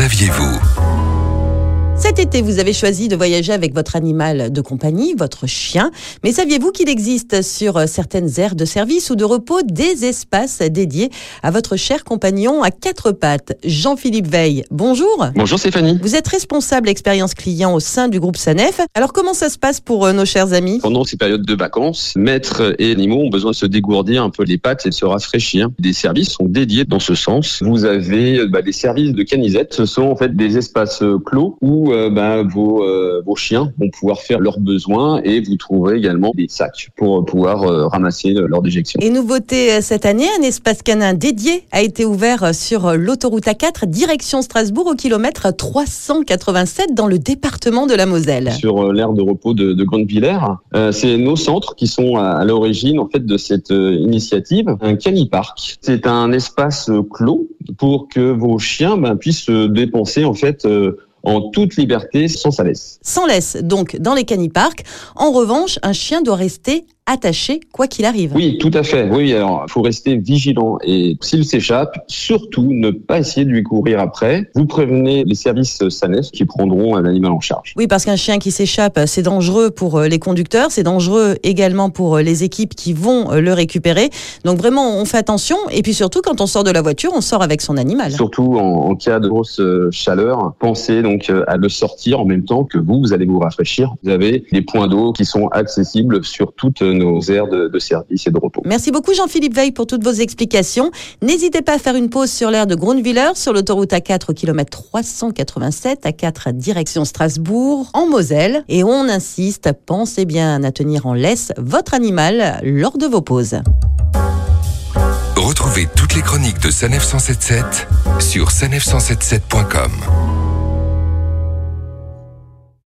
saviez-vous? Cet été, vous avez choisi de voyager avec votre animal de compagnie, votre chien. Mais saviez-vous qu'il existe sur certaines aires de service ou de repos des espaces dédiés à votre cher compagnon à quatre pattes? Jean-Philippe Veil, bonjour. Bonjour Stéphanie. Vous êtes responsable expérience client au sein du groupe Sanef. Alors comment ça se passe pour euh, nos chers amis? Pendant ces périodes de vacances, maîtres et animaux ont besoin de se dégourdir un peu les pattes et de se rafraîchir. Des services sont dédiés dans ce sens. Vous avez euh, bah, des services de canisette. Ce sont en fait des espaces euh, clos où euh, bah, vos, euh, vos chiens vont pouvoir faire leurs besoins et vous trouverez également des sacs pour pouvoir euh, ramasser leur déjection. Et nouveauté cette année, un espace canin dédié a été ouvert sur l'autoroute A4 direction Strasbourg au kilomètre 387 dans le département de la Moselle. Sur l'aire de repos de, de Grande-Villers, c'est nos centres qui sont à, à l'origine en fait de cette initiative. Un canipark, c'est un espace clos pour que vos chiens ben, puissent se dépenser en fait en toute liberté sans sa laisse. Sans laisse donc dans les caniparks. En revanche, un chien doit rester attaché quoi qu'il arrive. Oui, tout à fait. Oui, alors il faut rester vigilant et s'il s'échappe, surtout ne pas essayer de lui courir après. Vous prévenez les services SANEF qui prendront un animal en charge. Oui, parce qu'un chien qui s'échappe, c'est dangereux pour euh, les conducteurs, c'est dangereux également pour euh, les équipes qui vont euh, le récupérer. Donc vraiment, on fait attention. Et puis surtout, quand on sort de la voiture, on sort avec son animal. Surtout en, en cas de grosse chaleur, pensez donc à le sortir en même temps que vous, vous allez vous rafraîchir. Vous avez des points d'eau qui sont accessibles sur toutes nos aires de, de service et de repos. Merci beaucoup Jean-Philippe Veil pour toutes vos explications. N'hésitez pas à faire une pause sur l'aire de Grunewiller sur l'autoroute A4 au kilomètre 387 à 4 direction Strasbourg en Moselle. Et on insiste, pensez bien à tenir en laisse votre animal lors de vos pauses. Retrouvez toutes les chroniques de Sanef 177 sur sanef177.com.